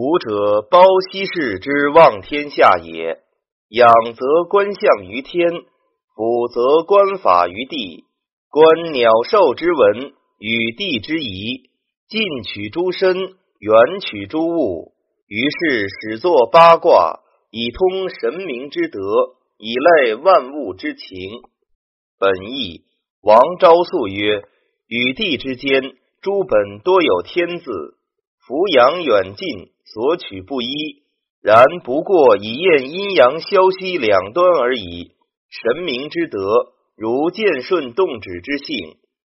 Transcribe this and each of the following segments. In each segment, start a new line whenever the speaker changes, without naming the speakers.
古者包西氏之望天下也。仰则观象于天，俯则观法于地。观鸟兽之文与地之宜，近取诸身，远取诸物。于是始作八卦，以通神明之德，以类万物之情。本义王昭素曰：与地之间，诸本多有天字，俯仰远近，所取不一。然不过以验阴阳消息两端而已。神明之德，如剑顺动止之性；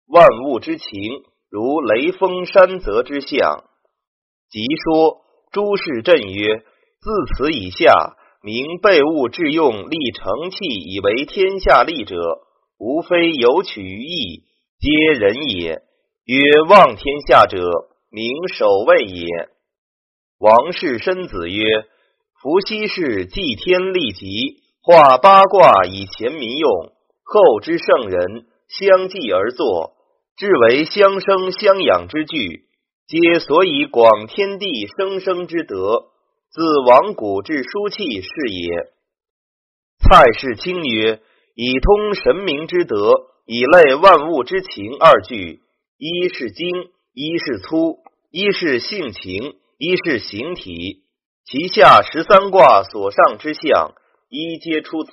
万物之情，如雷锋山泽之象。即说。诸事震曰：“自此以下，明备物致用，立成器以为天下利者，无非有取于义，皆人也。曰望天下者，明守卫也。”王氏申子曰：“伏羲氏祭天立极，画八卦以前民用，后之圣人相继而作，至为相生相养之具。”皆所以广天地生生之德，自王古至书契是也。蔡氏清曰：以通神明之德，以类万物之情二句，一是精，一是粗，一是性情，一是形体。其下十三卦所上之象，一皆出此。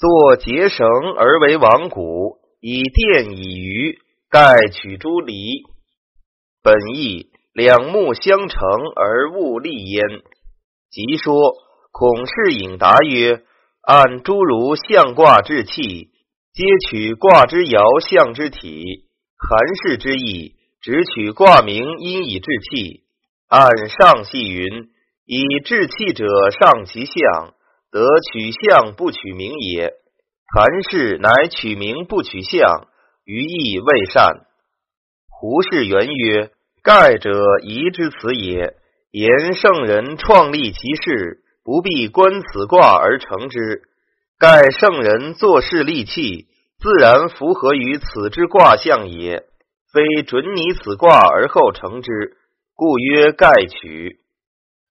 作结绳而为王古，以电以鱼，盖取诸离。本意两目相成而物立焉。即说孔氏引答曰：按诸如象卦之气，皆取卦之爻象之体。韩氏之意，只取卦名因以治气。按上系云：以治气者上其象，得取象不取名也。韩氏乃取名不取象，于意未善。胡氏元曰：“盖者宜之辞也。言圣人创立其事，不必观此卦而成之。盖圣人做事立气，自然符合于此之卦象也，非准拟此卦而后成之，故曰盖取。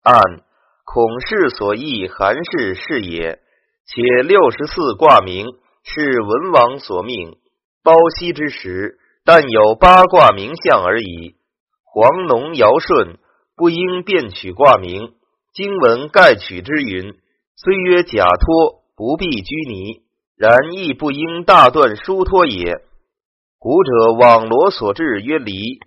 按孔氏所译，韩氏是也。且六十四卦名是文王所命，包羲之时。”但有八卦名相而已。黄农尧舜不应便取卦名，经文盖取之云。虽曰假托，不必拘泥，然亦不应大断疏托也。古者网罗所至曰离。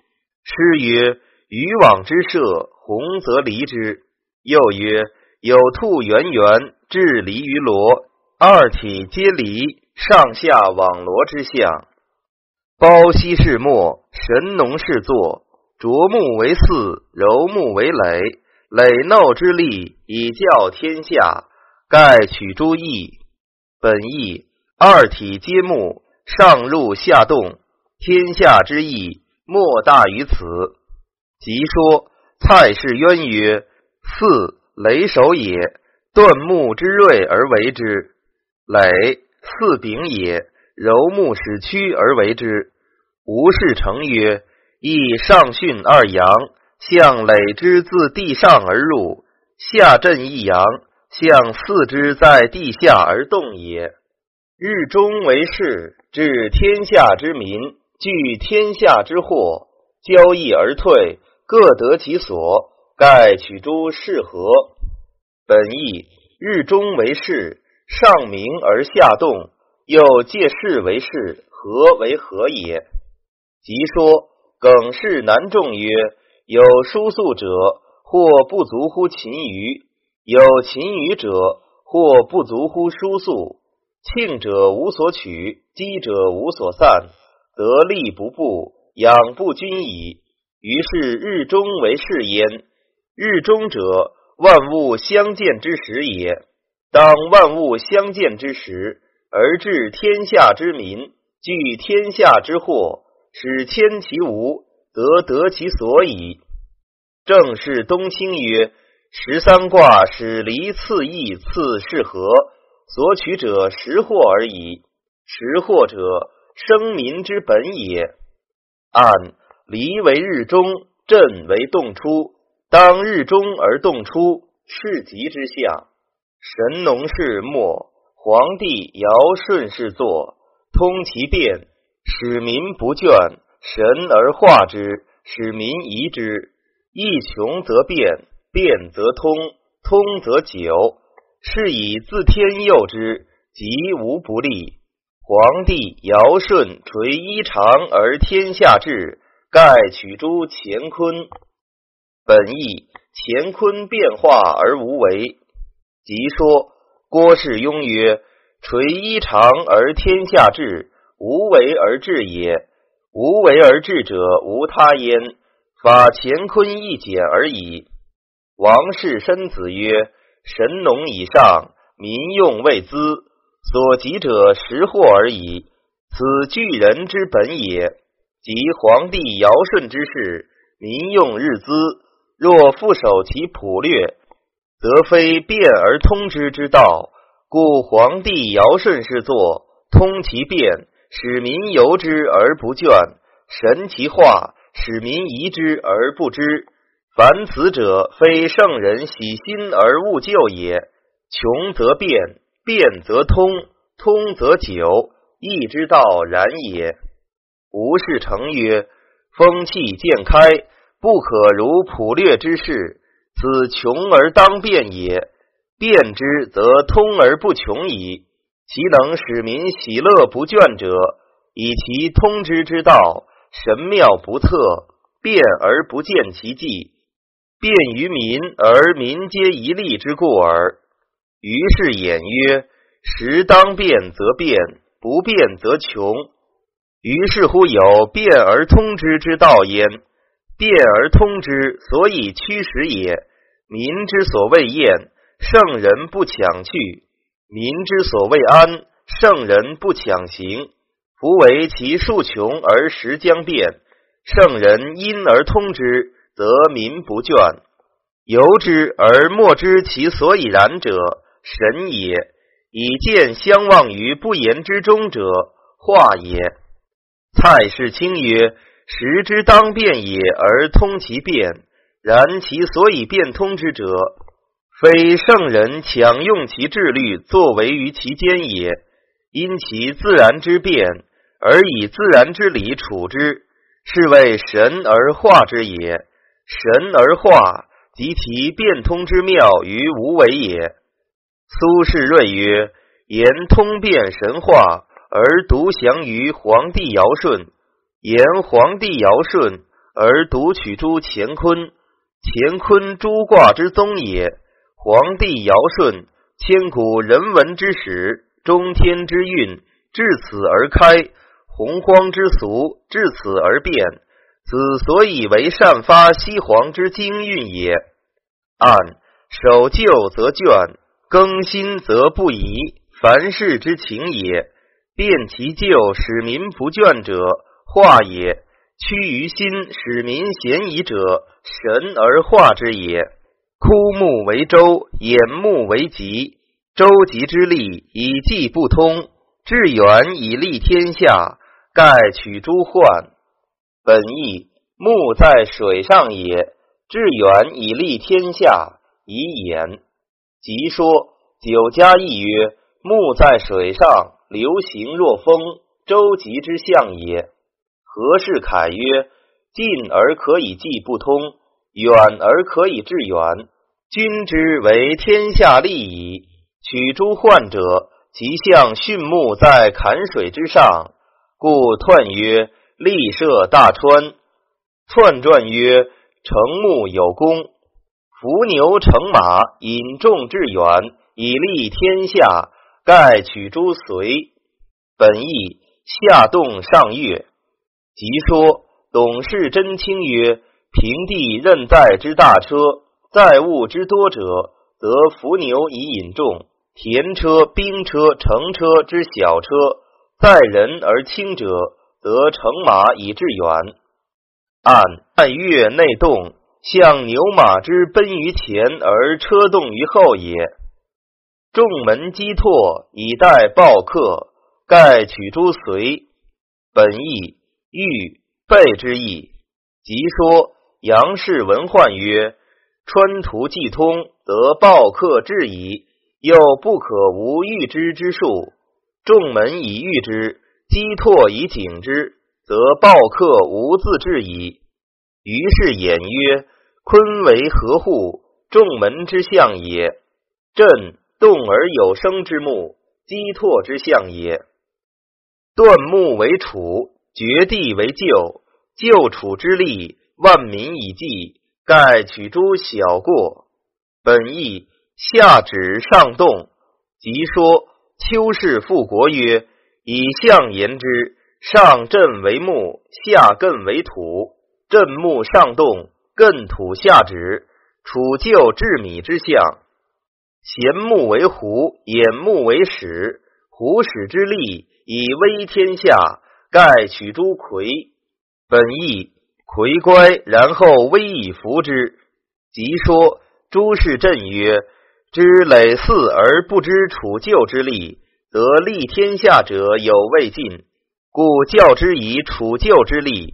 诗曰：渔网之设，鸿则离之。又曰：有兔圆圆，至离于罗，二体皆离，上下网罗之象。包羲是末，神农是作，琢木为四，柔木为垒，垒耨之力，以教天下。盖取诸义，本义二体皆木，上入下动，天下之义莫大于此。即说蔡氏渊曰：四雷首也，断木之锐而为之；垒四柄也。柔木使屈而为之，吴氏成曰：亦上巽二阳，向累之自地上而入，下震一阳，向四之在地下而动也。日中为市，治天下之民，聚天下之祸，交易而退，各得其所。盖取诸是何？本意日中为市，上明而下动。又借势为势，和为和也。即说耿氏南仲曰：有书素者，或不足乎勤于；有勤于者，或不足乎书素。庆者无所取，积者无所散，得利不布，养不均矣。于是日中为是焉。日中者，万物相见之时也。当万物相见之时。而治天下之民，聚天下之祸，使迁其无，得得其所矣。正是冬青曰：十三卦使离次义，次是合，所取者识祸而已。识祸者，生民之本也。按离为日中，震为动出，当日中而动出，世极之象。神农氏末，皇帝尧舜氏作，通其变，使民不倦；神而化之，使民疑之。一穷则变，变则通，通则久。是以自天佑之，吉无不利。皇帝尧舜垂衣长而天下治，盖取诸乾坤。本意乾坤变化而无为。即说郭氏庸曰：“垂衣长而天下治，无为而治也。无为而治者，无他焉，法乾坤一简而已。”王氏申子曰：“神农以上，民用未资，所及者食货而已。此巨人之本也。即皇帝尧舜之事，民用日资，若复守其普略。”则非变而通之之道，故皇帝尧舜是作通其变，使民由之而不倦；神其化，使民疑之而不知。凡此者，非圣人喜新而勿旧也。穷则变，变则通，通则久，义之道然也。吴氏成曰：风气渐开，不可如普略之事。此穷而当变也，变之则通而不穷矣。其能使民喜乐不倦者，以其通之之道神妙不测，变而不见其迹，变于民而民皆一利之故耳。于是言曰：时当变则变，不变则穷。于是乎有变而通之之道焉。变而通之，所以驱使也。民之所谓厌，圣人不强去；民之所谓安，圣人不强行。夫为其数穷而时将变，圣人因而通之，则民不倦。由之而莫知其所以然者，神也。以见相忘于不言之中者，化也。蔡氏卿曰：“时之当变也，而通其变。”然其所以变通之者，非圣人强用其智律作为于其间也，因其自然之变，而以自然之理处之，是谓神而化之也。神而化，及其变通之妙于无为也。苏轼睿曰：“言通变神化，而独降于皇帝尧舜；言皇帝尧舜，而独取诸乾坤。”乾坤诸卦之宗也，皇帝尧舜，千古人文之始，中天之运，至此而开；洪荒之俗，至此而变。此所以为善发西皇之精运也。按守旧则倦，更新则不移，凡事之情也。变其旧，使民不倦者，化也。屈于心，使民嫌疑者，神而化之也。枯木为舟，掩木为棘。舟棘之利，以济不通；致远以利天下，盖取诸患。本意木在水上也，致远以利天下，以掩。即说九家义曰：木在水上，流行若风，舟楫之象也。何事凯曰：“近而可以济不通，远而可以致远。君之为天下利矣。取诸患者，其象巽木在坎水之上，故彖曰：利涉大川。彖传曰：乘木有功，伏牛乘马，引众致远，以利天下。盖取诸随。本意下动上越。”即说董事真卿曰：“平地任载之大车，载物之多者，则伏牛以引众；田车、兵车、乘车之小车，载人而轻者，则乘马以致远。按按月内动，像牛马之奔于前而车动于后也。众门击拓以待报客，盖取诸随。本意。”欲备之意，即说杨氏文焕曰：“川途既通，则报客至矣。又不可无御之之术，众门以御之，击拓以警之，则报客无自至矣。于是言曰：坤为合户，众门之象也；朕动而有声之木，击拓之象也。断木为楚，绝地为救，救楚之利，万民以济，盖取诸小过。本义。下指上动，即说秋氏复国曰：以象言之，上震为木，下艮为土。震木上动，艮土下止。楚旧治米之象，咸木为虎，掩木为始。虎始之力，以威天下，盖取诸魁。本义魁乖，然后威以服之。即说诸氏震曰。知累祀而不知楚旧之利，则立天下者有未尽，故教之以楚旧之利；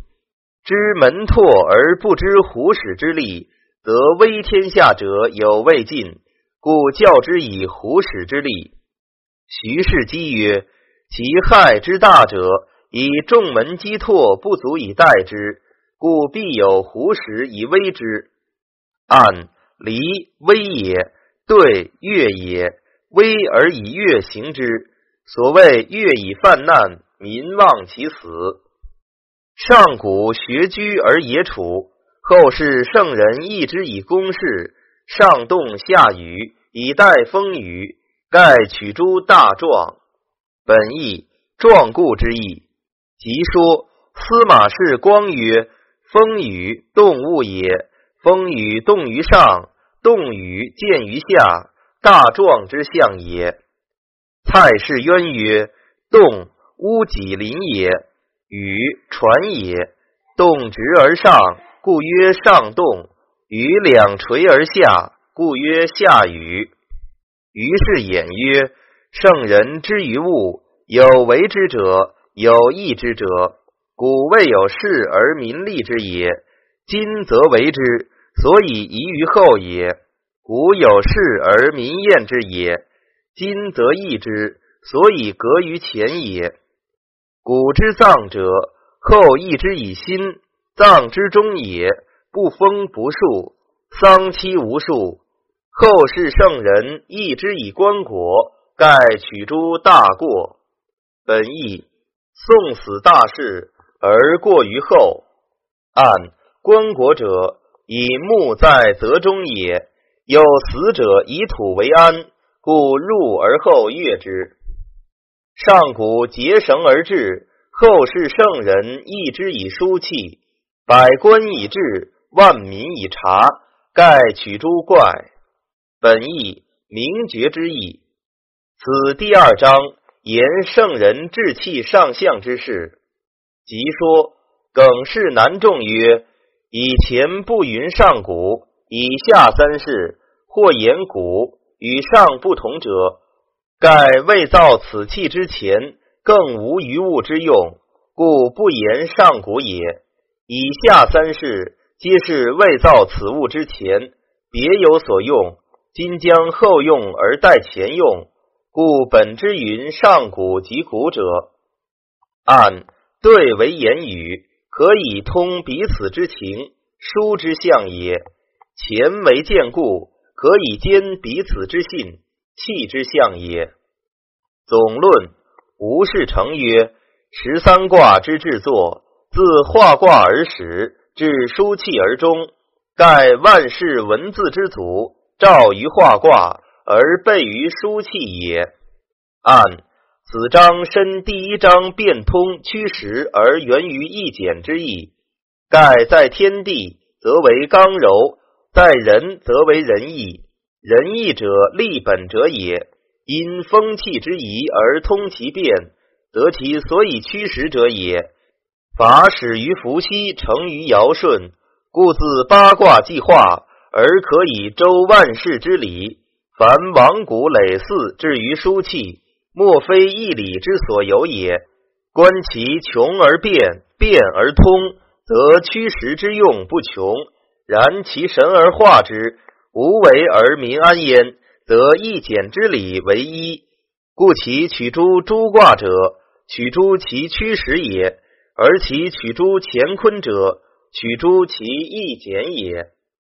知门拓而不知虎始之利，则威天下者有未尽，故教之以虎始之利。徐氏讥曰：其害之大者，以众门击拓不足以待之，故必有虎始以威之。按离威也。对月也，威而以月行之。所谓月以犯难，民望其死。上古学居而野处，后世圣人义之以公事。上动下雨，以待风雨，盖取诸大壮。本意壮固之意。即说司马氏光曰：风雨动物也，风雨动于上。动雨见于下，大壮之象也。蔡氏渊曰：动，屋脊临也；雨，传也。动直而上，故曰上动；雨两垂而下，故曰下雨。于是言曰：圣人之于物，有为之者，有义之者，古未有事而民利之也。今则为之。所以宜于后也。古有事而民厌之也，今则易之，所以革于前也。古之葬者，后义之以心，葬之中也，不封不树，丧期无数。后世圣人易之以棺椁，盖取诸大过。本义送死大事而过于后。按棺椁者，以木在泽中也。有死者以土为安，故入而后悦之。上古结绳而治，后世圣人易之以书契，百官以治，万民以察，盖取诸怪。本意明觉之意。此第二章言圣人志气上相之事，即说耿氏南仲曰：以前不云上古。以下三世，或言古与上不同者，盖未造此器之前，更无余物之用，故不言上古也。以下三世，皆是未造此物之前，别有所用，今将后用而待前用，故本之云上古及古者，按对为言语，可以通彼此之情，书之象也。前为见故，可以兼彼此之信，气之象也。总论吴氏成曰：十三卦之制作，自画卦而始，至书气而终，盖万事文字之祖，肇于画卦而备于书气也。按此章申第一章变通驱实而源于易简之意，盖在天地则为刚柔。在人则为仁义，仁义者立本者也。因风气之宜而通其变，得其所以驱使者也。法始于伏羲，成于尧舜，故自八卦计化而可以周万世之理。凡王古累祀至于书器，莫非一理之所有也。观其穷而变，变而通，则驱时之用不穷；然其神而化之，无为而民安焉，则一简之理为一。故其取诸诸卦者，取诸其驱时也。而其取诸乾坤者取诸其易简也。